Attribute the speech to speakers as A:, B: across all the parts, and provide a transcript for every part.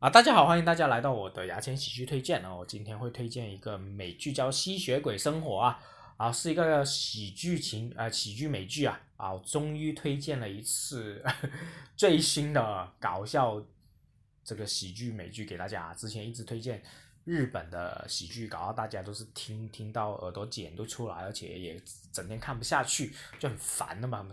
A: 啊，大家好，欢迎大家来到我的牙签喜剧推荐啊！我今天会推荐一个美剧叫《吸血鬼生活》啊，啊，是一个喜剧情呃喜剧美剧啊，啊，终于推荐了一次 最新的搞笑这个喜剧美剧给大家。之前一直推荐日本的喜剧，搞到大家都是听听到耳朵茧都出来，而且也整天看不下去，就很烦的嘛。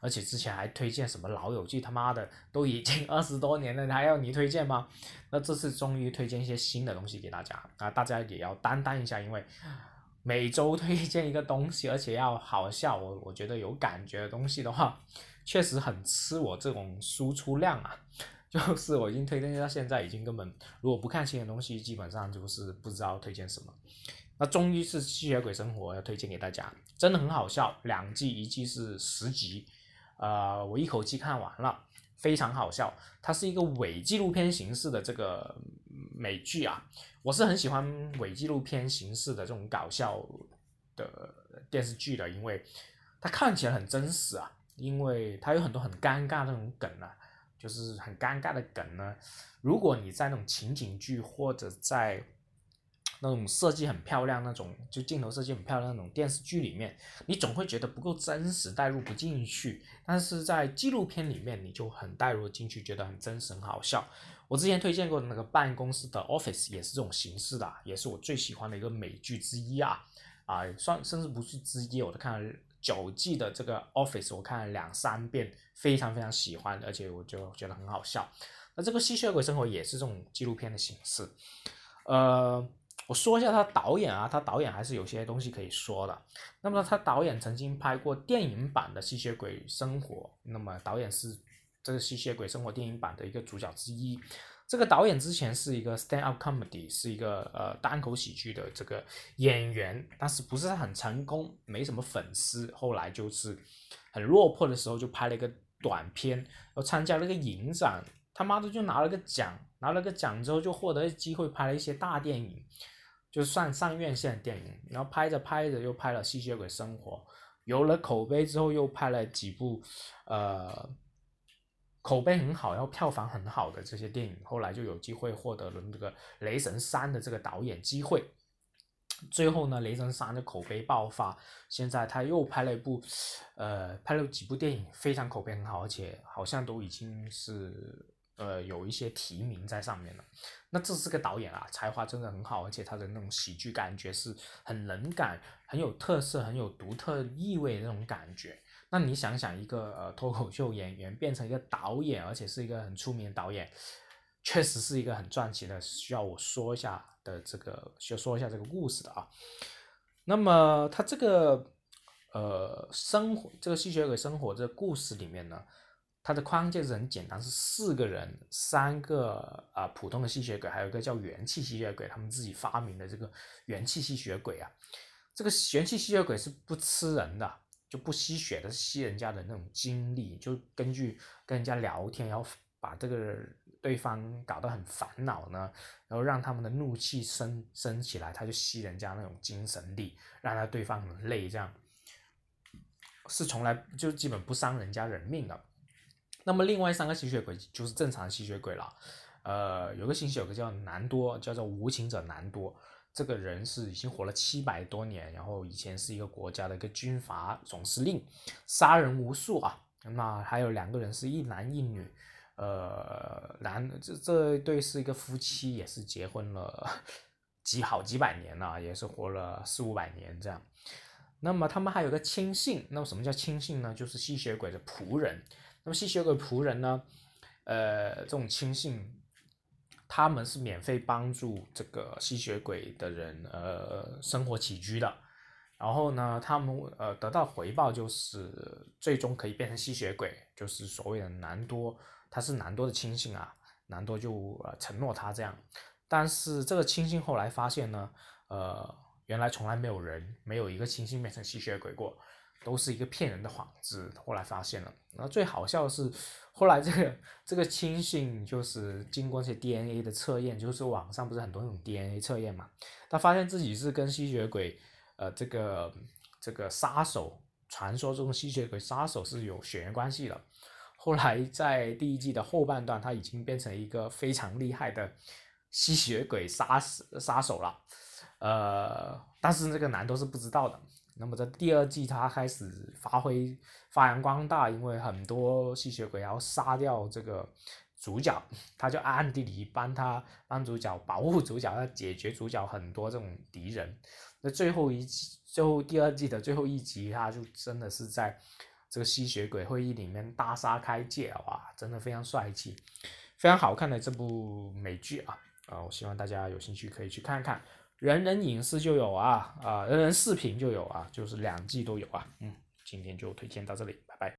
A: 而且之前还推荐什么《老友记》，他妈的都已经二十多年了，还要你推荐吗？那这次终于推荐一些新的东西给大家啊！大家也要担当一下，因为每周推荐一个东西，而且要好笑，我我觉得有感觉的东西的话，确实很吃我这种输出量啊。就是我已经推荐到现在，已经根本如果不看新的东西，基本上就是不知道推荐什么。那终于是《吸血鬼生活》要推荐给大家，真的很好笑，两季一季是十集。呃，我一口气看完了，非常好笑。它是一个伪纪录片形式的这个美剧啊，我是很喜欢伪纪录片形式的这种搞笑的电视剧的，因为它看起来很真实啊，因为它有很多很尴尬那种梗啊，就是很尴尬的梗呢。如果你在那种情景剧或者在那种设计很漂亮，那种就镜头设计很漂亮那种电视剧里面，你总会觉得不够真实，带入不进去。但是在纪录片里面，你就很带入进去，觉得很真实、很好笑。我之前推荐过的那个办公室的 Office 也是这种形式的，也是我最喜欢的一个美剧之一啊啊，算甚至不是之一，我都看了九季的这个 Office，我看了两三遍，非常非常喜欢，而且我就觉得很好笑。那这个吸血鬼生活也是这种纪录片的形式，呃。我说一下他导演啊，他导演还是有些东西可以说的。那么他导演曾经拍过电影版的《吸血鬼生活》，那么导演是这个《吸血鬼生活》电影版的一个主角之一。这个导演之前是一个 stand up comedy，是一个呃单口喜剧的这个演员，但是不是很成功，没什么粉丝。后来就是很落魄的时候，就拍了一个短片，然后参加了个影展，他妈的就拿了个奖，拿了个奖之后就获得机会拍了一些大电影。就算上院线电影，然后拍着拍着又拍了《吸血鬼生活》，有了口碑之后又拍了几部，呃，口碑很好，然后票房很好的这些电影，后来就有机会获得了这个《雷神三》的这个导演机会。最后呢，《雷神三》的口碑爆发，现在他又拍了一部，呃，拍了几部电影，非常口碑很好，而且好像都已经是。呃，有一些提名在上面了。那这是个导演啊，才华真的很好，而且他的那种喜剧感觉是很能感、很有特色、很有独特意味那种感觉。那你想想，一个呃脱口秀演员变成一个导演，而且是一个很出名的导演，确实是一个很传奇的，需要我说一下的这个，需要说一下这个故事的啊。那么他这个呃生活，这个吸血鬼生活这个故事里面呢？它的框架是很简单，是四个人，三个啊普通的吸血鬼，还有一个叫元气吸血鬼，他们自己发明的这个元气吸血鬼啊。这个元气吸血鬼是不吃人的，就不吸血的，吸人家的那种精力，就根据跟人家聊天，然后把这个对方搞得很烦恼呢，然后让他们的怒气升升起来，他就吸人家那种精神力，让他对方很累，这样是从来就基本不伤人家人命的。那么另外三个吸血鬼就是正常吸血鬼了，呃，有个吸血鬼叫南多，叫做无情者南多，这个人是已经活了七百多年，然后以前是一个国家的一个军阀总司令，杀人无数啊。那还有两个人是一男一女，呃，男这这对是一个夫妻，也是结婚了几好几百年了，也是活了四五百年这样。那么他们还有个亲信，那么什么叫亲信呢？就是吸血鬼的仆人。那么吸血鬼仆人呢？呃，这种亲信，他们是免费帮助这个吸血鬼的人，呃，生活起居的。然后呢，他们呃得到回报就是最终可以变成吸血鬼，就是所谓的南多，他是南多的亲信啊，南多就呃承诺他这样。但是这个亲信后来发现呢，呃，原来从来没有人没有一个亲信变成吸血鬼过。都是一个骗人的幌子，后来发现了。然后最好笑的是，后来这个这个亲信就是经过一些 DNA 的测验，就是网上不是很多那种 DNA 测验嘛，他发现自己是跟吸血鬼，呃，这个这个杀手传说中吸血鬼杀手是有血缘关系的。后来在第一季的后半段，他已经变成一个非常厉害的吸血鬼杀死杀手了。呃，但是这个男都是不知道的。那么在第二季，他开始发挥发扬光大，因为很多吸血鬼要杀掉这个主角，他就暗地里帮他帮主角保护主角，要解决主角很多这种敌人。那最后一季，最后第二季的最后一集，他就真的是在这个吸血鬼会议里面大杀开戒，哇，真的非常帅气，非常好看的这部美剧啊啊！我希望大家有兴趣可以去看看。人人影视就有啊，啊，人人视频就有啊，就是两季都有啊。嗯，今天就推荐到这里。